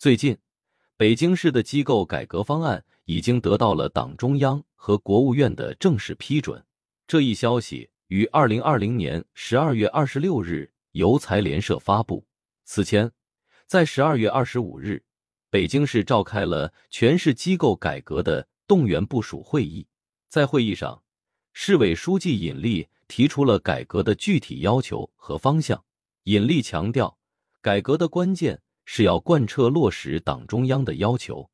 最近，北京市的机构改革方案已经得到了党中央和国务院的正式批准。这一消息于二零二零年十二月二十六日由财联社发布。此前，在十二月二十五日，北京市召开了全市机构改革的动员部署会议。在会议上，市委书记尹力提出了改革的具体要求和方向。尹力强调，改革的关键是要贯彻落实党中央的要求，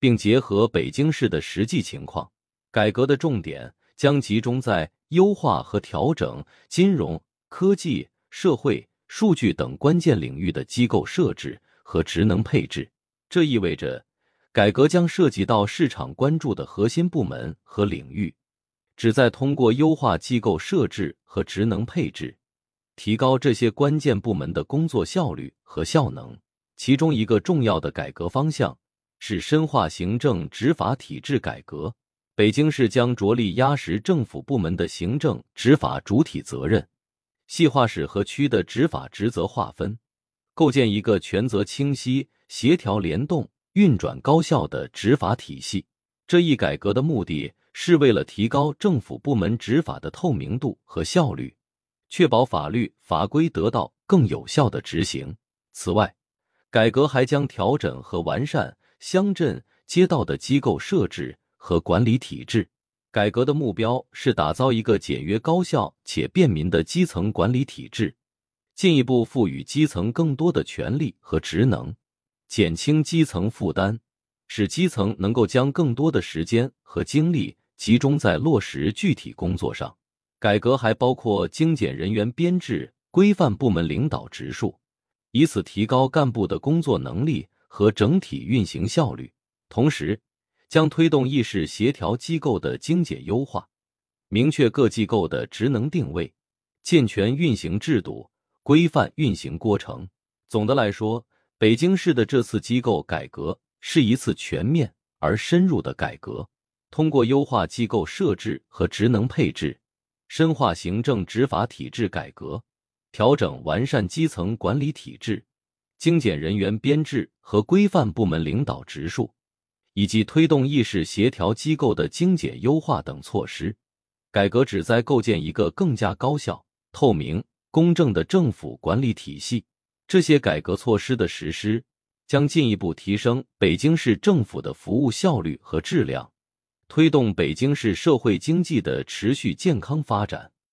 并结合北京市的实际情况。改革的重点将集中在优化和调整金融科技、社会、数据等关键领域的机构设置和职能配置。这意味着，改革将涉及到市场关注的核心部门和领域，旨在通过优化机构设置和职能配置。提高这些关键部门的工作效率和效能。其中一个重要的改革方向是深化行政执法体制改革。北京市将着力压实政府部门的行政执法主体责任，细化市和区的执法职责划分，构建一个权责清晰、协调联动、运转高效的执法体系。这一改革的目的是为了提高政府部门执法的透明度和效率。确保法律法规得到更有效的执行。此外，改革还将调整和完善乡镇、街道的机构设置和管理体制。改革的目标是打造一个简约、高效且便民的基层管理体制，进一步赋予基层更多的权利和职能，减轻基层负担，使基层能够将更多的时间和精力集中在落实具体工作上。改革还包括精简人员编制、规范部门领导职数，以此提高干部的工作能力和整体运行效率。同时，将推动议事协调机构的精简优化，明确各机构的职能定位，健全运行制度，规范运行过程。总的来说，北京市的这次机构改革是一次全面而深入的改革，通过优化机构设置和职能配置。深化行政执法体制改革，调整完善基层管理体制，精简人员编制和规范部门领导职数，以及推动议事协调机构的精简优化等措施，改革旨在构建一个更加高效、透明、公正的政府管理体系。这些改革措施的实施，将进一步提升北京市政府的服务效率和质量。推动北京市社会经济的持续健康发展。